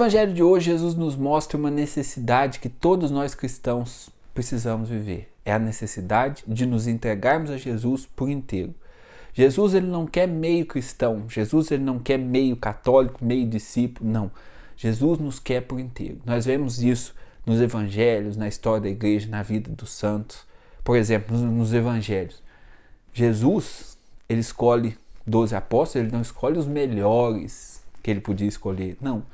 Evangelho de hoje, Jesus nos mostra uma necessidade que todos nós cristãos precisamos viver. É a necessidade de nos entregarmos a Jesus por inteiro. Jesus ele não quer meio cristão, Jesus ele não quer meio católico, meio discípulo, não. Jesus nos quer por inteiro. Nós vemos isso nos evangelhos, na história da igreja, na vida dos santos. Por exemplo, nos evangelhos. Jesus, ele escolhe 12 apóstolos, ele não escolhe os melhores que ele podia escolher, não.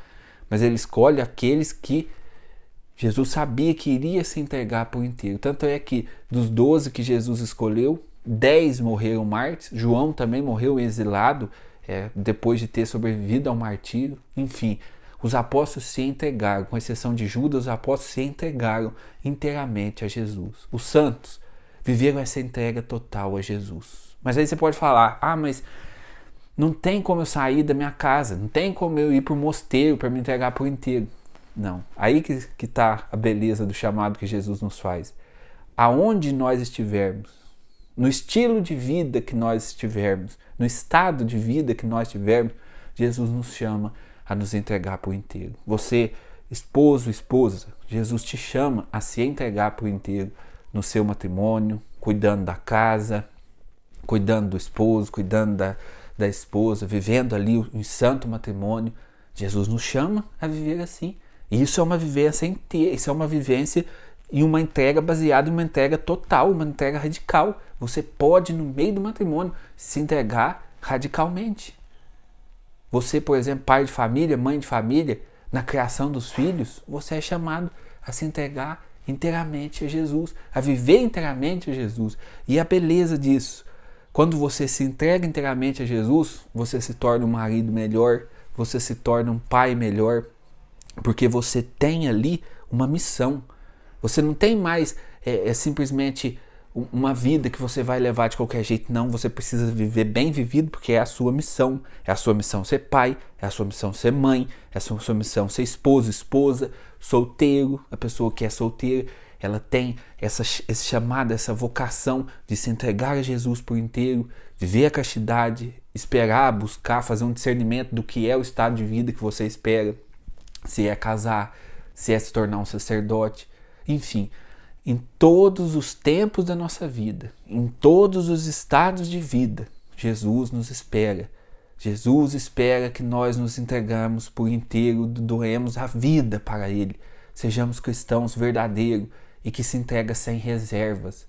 Mas ele escolhe aqueles que Jesus sabia que iria se entregar por inteiro. Tanto é que dos 12 que Jesus escolheu, 10 morreram mártires, João também morreu exilado é, depois de ter sobrevivido ao martírio. Enfim, os apóstolos se entregaram, com exceção de Judas, os apóstolos se entregaram inteiramente a Jesus. Os santos viveram essa entrega total a Jesus. Mas aí você pode falar: ah, mas não tem como eu sair da minha casa, não tem como eu ir para o mosteiro para me entregar por inteiro. Não. Aí que está a beleza do chamado que Jesus nos faz. Aonde nós estivermos, no estilo de vida que nós estivermos, no estado de vida que nós tivermos, Jesus nos chama a nos entregar por inteiro. Você, esposo, esposa, Jesus te chama a se entregar por inteiro no seu matrimônio, cuidando da casa, cuidando do esposo, cuidando da, da esposa, vivendo ali um santo matrimônio. Jesus nos chama a viver assim. E isso é uma vivência inteira, isso é uma vivência e uma entrega baseada em uma entrega total, uma entrega radical. Você pode, no meio do matrimônio, se entregar radicalmente. Você, por exemplo, pai de família, mãe de família, na criação dos filhos, você é chamado a se entregar inteiramente a Jesus, a viver inteiramente a Jesus. E a beleza disso, quando você se entrega inteiramente a Jesus, você se torna um marido melhor, você se torna um pai melhor, porque você tem ali uma missão. Você não tem mais é, é simplesmente uma vida que você vai levar de qualquer jeito. Não, você precisa viver bem vivido porque é a sua missão. É a sua missão ser pai, é a sua missão ser mãe, é a sua, missão ser esposo, esposa, solteiro. A pessoa que é solteira, ela tem essa, esse chamado, essa vocação de se entregar a Jesus por inteiro, viver a castidade, esperar, buscar, fazer um discernimento do que é o estado de vida que você espera se é casar, se é se tornar um sacerdote, enfim, em todos os tempos da nossa vida, em todos os estados de vida, Jesus nos espera. Jesus espera que nós nos entregamos por inteiro, doemos a vida para Ele, sejamos cristãos verdadeiros e que se entrega sem reservas.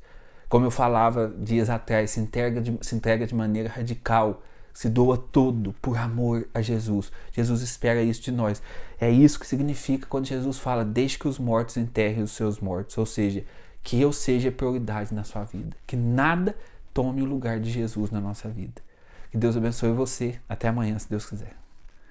Como eu falava dias atrás, se entrega de, se entrega de maneira radical, se doa tudo por amor a Jesus. Jesus espera isso de nós. É isso que significa quando Jesus fala: Deixe que os mortos enterrem os seus mortos. Ou seja, que eu seja prioridade na sua vida. Que nada tome o lugar de Jesus na nossa vida. Que Deus abençoe você. Até amanhã, se Deus quiser.